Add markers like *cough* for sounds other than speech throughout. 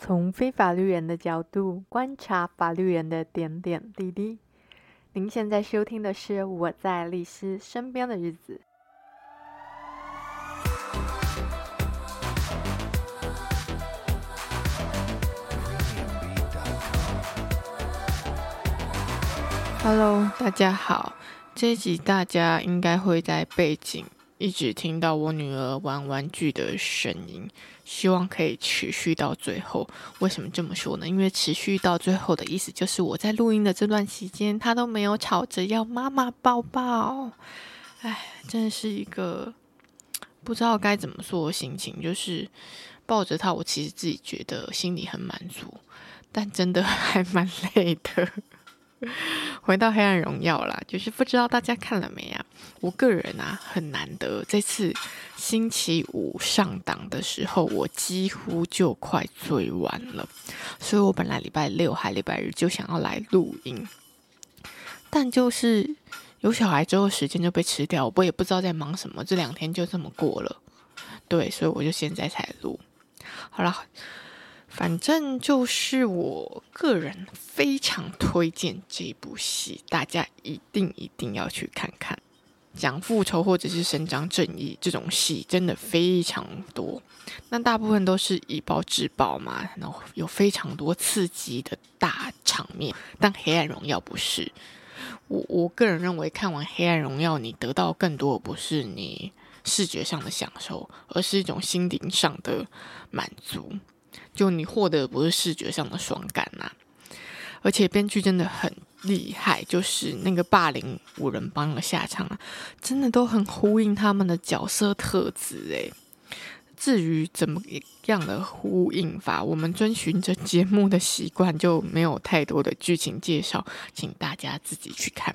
从非法律人的角度观察法律人的点点滴滴。您现在收听的是《我在律师身边的日子》。Hello，大家好。这一集大家应该会在背景一直听到我女儿玩玩具的声音。希望可以持续到最后。为什么这么说呢？因为持续到最后的意思就是我在录音的这段期间，她都没有吵着要妈妈抱抱。哎，真的是一个不知道该怎么说的心情。就是抱着她，我其实自己觉得心里很满足，但真的还蛮累的。回到《黑暗荣耀》啦，就是不知道大家看了没啊？我个人啊，很难得这次星期五上档的时候，我几乎就快追完了，所以我本来礼拜六还礼拜日就想要来录音，但就是有小孩之后，时间就被吃掉，我也不知道在忙什么，这两天就这么过了。对，所以我就现在才录。好了。反正就是我个人非常推荐这部戏，大家一定一定要去看看。讲复仇或者是伸张正义这种戏真的非常多，那大部分都是以暴制暴嘛，然后有非常多刺激的大场面。但《黑暗荣耀》不是，我我个人认为看完《黑暗荣耀》，你得到更多的不是你视觉上的享受，而是一种心灵上的满足。就你获得的不是视觉上的爽感呐、啊，而且编剧真的很厉害，就是那个霸凌五人帮的下场啊，真的都很呼应他们的角色特质诶。至于怎么样的呼应法，我们遵循着节目的习惯，就没有太多的剧情介绍，请大家自己去看。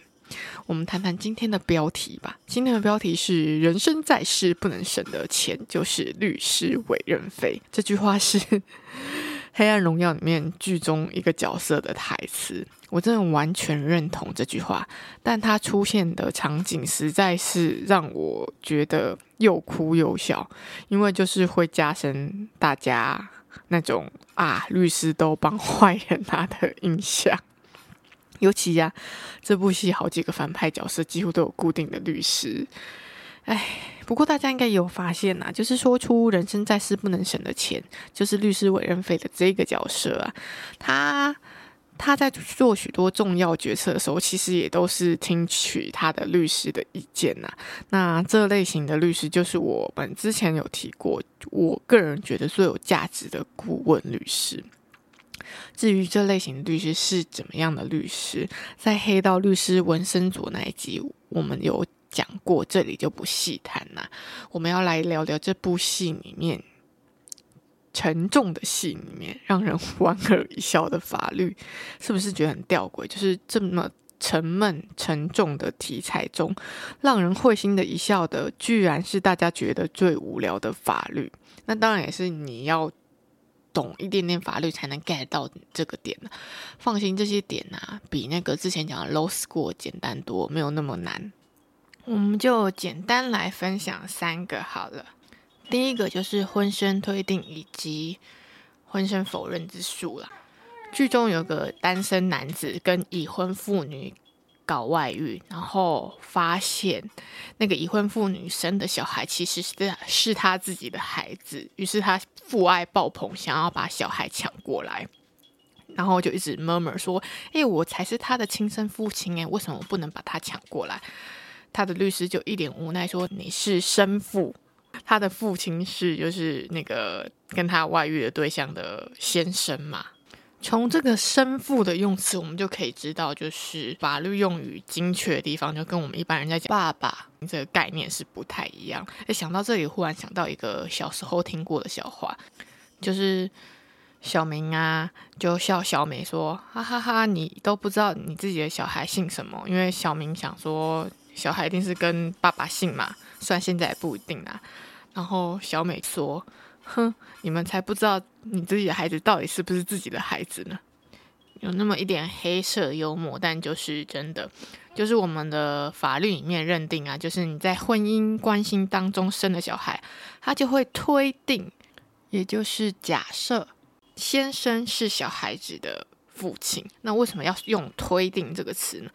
我们谈谈今天的标题吧。今天的标题是“人生在世不能省的钱就是律师委任费”。这句话是 *laughs*《黑暗荣耀》里面剧中一个角色的台词，我真的完全认同这句话。但它出现的场景实在是让我觉得又哭又笑，因为就是会加深大家那种啊，律师都帮坏人拿的印象。尤其呀、这部戏好几个反派角色几乎都有固定的律师。哎，不过大家应该有发现呐、啊，就是说出人生在世不能省的钱，就是律师委任费的这个角色啊，他他在做许多重要决策的时候，其实也都是听取他的律师的意见呐。那这类型的律师，就是我们之前有提过，我个人觉得最有价值的顾问律师。至于这类型的律师是怎么样的律师，在《黑道律师文森佐》那一集我们有讲过，这里就不细谈了。我们要来聊聊这部戏里面沉重的戏里面让人莞尔一笑的法律，是不是觉得很吊诡？就是这么沉闷沉重的题材中，让人会心的一笑的，居然是大家觉得最无聊的法律。那当然也是你要。懂一点点法律才能 get 到这个点。放心，这些点啊，比那个之前讲的 law school 简单多，没有那么难。我们就简单来分享三个好了。第一个就是婚生推定以及婚生否认之术啦。剧中有个单身男子跟已婚妇女。搞外遇，然后发现那个已婚妇女生的小孩其实是是他自己的孩子，于是他父爱爆棚，想要把小孩抢过来，然后就一直 murmur 说：“哎，我才是他的亲生父亲，哎，为什么不能把他抢过来？”他的律师就一脸无奈说：“你是生父，他的父亲是就是那个跟他外遇的对象的先生嘛。”从这个生父的用词，我们就可以知道，就是法律用语精确的地方，就跟我们一般人在讲爸爸这个概念是不太一样。诶，想到这里，忽然想到一个小时候听过的笑话，就是小明啊，就笑小美说：“哈哈哈哈，你都不知道你自己的小孩姓什么？”因为小明想说，小孩一定是跟爸爸姓嘛，虽然现在也不一定啦。然后小美说。哼，你们才不知道你自己的孩子到底是不是自己的孩子呢？有那么一点黑色幽默，但就是真的，就是我们的法律里面认定啊，就是你在婚姻关系当中生的小孩，他就会推定，也就是假设先生是小孩子的父亲，那为什么要用推定这个词呢？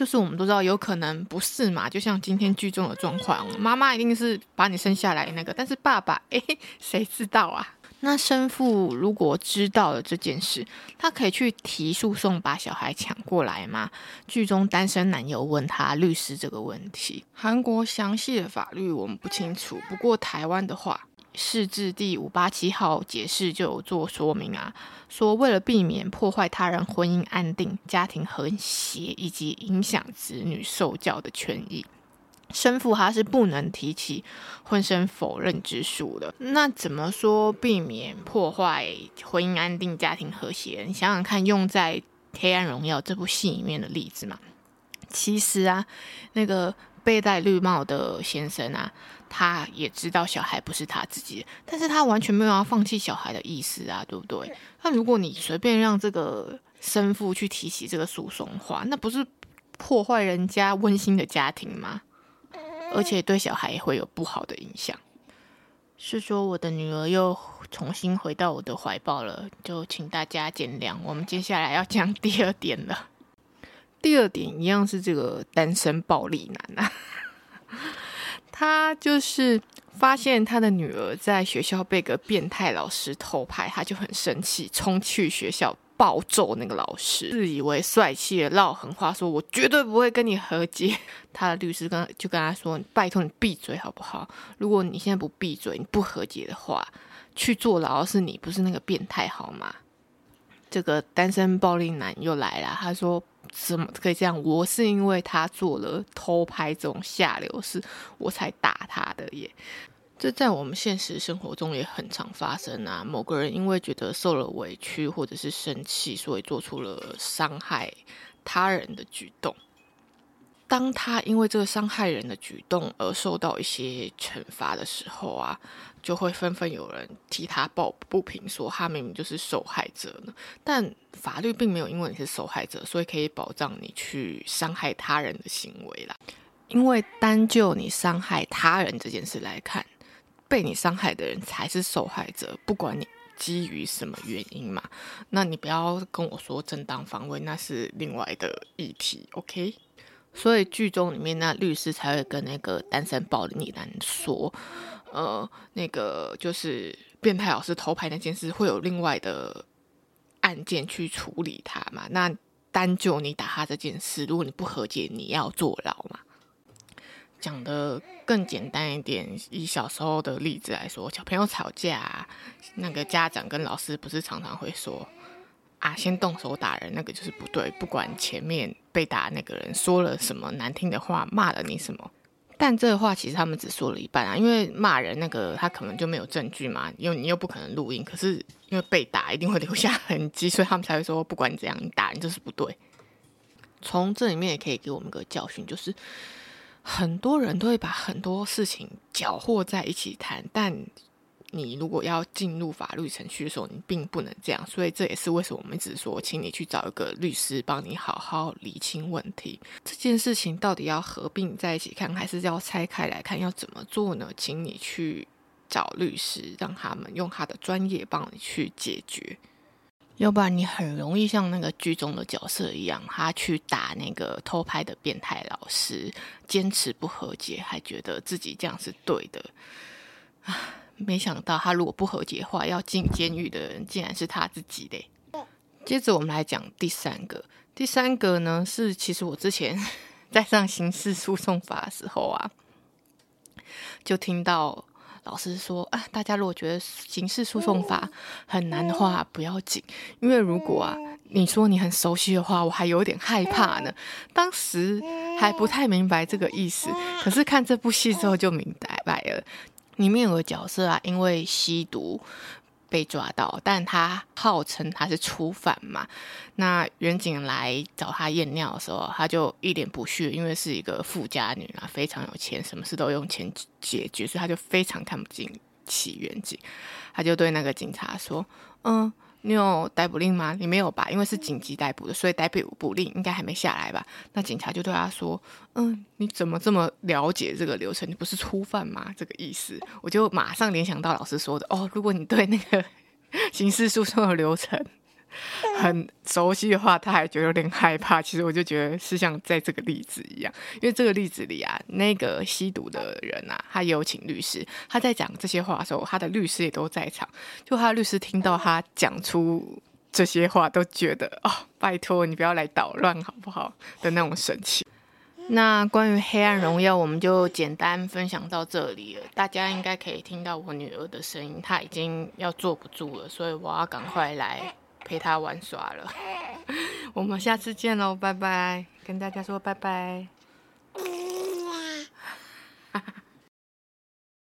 就是我们都知道有可能不是嘛，就像今天剧中的状况，妈妈一定是把你生下来那个，但是爸爸，诶，谁知道啊？那生父如果知道了这件事，他可以去提诉讼把小孩抢过来吗？剧中单身男友问他律师这个问题。韩国详细的法律我们不清楚，不过台湾的话，释字第五八七号解释就有做说明啊，说为了避免破坏他人婚姻安定、家庭和谐以及影响子女受教的权益。生父他是不能提起婚生否认之诉的。那怎么说避免破坏婚姻安定、家庭和谐？你想想看，用在《黑暗荣耀》这部戏里面的例子嘛。其实啊，那个被戴绿帽的先生啊，他也知道小孩不是他自己的，但是他完全没有要放弃小孩的意思啊，对不对？那如果你随便让这个生父去提起这个诉讼的话，那不是破坏人家温馨的家庭吗？而且对小孩也会有不好的影响。是说我的女儿又重新回到我的怀抱了，就请大家见谅。我们接下来要讲第二点了。第二点一样是这个单身暴力男啊，他就是发现他的女儿在学校被个变态老师偷拍，他就很生气，冲去学校。暴揍那个老师，自以为帅气的唠狠话，说我绝对不会跟你和解。他的律师跟就跟他说：“拜托你闭嘴好不好？如果你现在不闭嘴，你不和解的话，去坐牢是你，不是那个变态好吗？”这个单身暴力男又来了，他说：“怎么可以这样？我是因为他做了偷拍这种下流事，我才打他的耶。”这在我们现实生活中也很常发生啊！某个人因为觉得受了委屈或者是生气，所以做出了伤害他人的举动。当他因为这个伤害人的举动而受到一些惩罚的时候啊，就会纷纷有人替他抱不平，说他明明就是受害者呢。但法律并没有因为你是受害者，所以可以保障你去伤害他人的行为啦。因为单就你伤害他人这件事来看。被你伤害的人才是受害者，不管你基于什么原因嘛，那你不要跟我说正当防卫，那是另外的议题，OK？所以剧中里面那律师才会跟那个单身暴力男说，呃，那个就是变态老师偷拍那件事，会有另外的案件去处理他嘛？那单就你打他这件事，如果你不和解，你要坐牢嘛？讲的更简单一点，以小时候的例子来说，小朋友吵架，那个家长跟老师不是常常会说啊，先动手打人，那个就是不对，不管前面被打那个人说了什么难听的话，骂了你什么，但这个话其实他们只说了一半啊，因为骂人那个他可能就没有证据嘛，因为你又不可能录音，可是因为被打一定会留下痕迹，所以他们才会说，不管怎样，你打人就是不对。从这里面也可以给我们个教训，就是。很多人都会把很多事情搅和在一起谈，但你如果要进入法律程序的时候，你并不能这样。所以这也是为什么我们一直说，请你去找一个律师帮你好好理清问题。这件事情到底要合并在一起看，还是要拆开来看？要怎么做呢？请你去找律师，让他们用他的专业帮你去解决。要不然你很容易像那个剧中的角色一样，他去打那个偷拍的变态老师，坚持不和解，还觉得自己这样是对的。啊，没想到他如果不和解的话，要进监狱的人竟然是他自己嘞。接着我们来讲第三个，第三个呢是其实我之前 *laughs* 在上刑事诉讼法的时候啊，就听到。老师说啊，大家如果觉得刑事诉讼法很难的话，不要紧，因为如果啊，你说你很熟悉的话，我还有点害怕呢。当时还不太明白这个意思，可是看这部戏之后就明白了。里面有个角色啊，因为吸毒。被抓到，但他号称他是初犯嘛。那远景来找他验尿的时候，他就一脸不屑，因为是一个富家女啊，非常有钱，什么事都用钱解决，所以他就非常看不进起远景。他就对那个警察说：“嗯。”你有逮捕令吗？你没有吧？因为是紧急逮捕的，所以逮捕令应该还没下来吧？那警察就对他说：“嗯，你怎么这么了解这个流程？你不是初犯吗？这个意思，我就马上联想到老师说的哦，如果你对那个刑事诉讼的流程 *laughs* 很熟悉的话，他还觉得有点害怕。其实我就觉得是像在这个例子一样，因为这个例子里啊，那个吸毒的人啊，他有请律师，他在讲这些话的时候，他的律师也都在场。就他的律师听到他讲出这些话，都觉得哦，拜托你不要来捣乱好不好？的那种神情。那关于《黑暗荣耀》，我们就简单分享到这里了。大家应该可以听到我女儿的声音，她已经要坐不住了，所以我要赶快来陪他玩耍了。*laughs* 我们下次见喽，拜拜！跟大家说拜拜。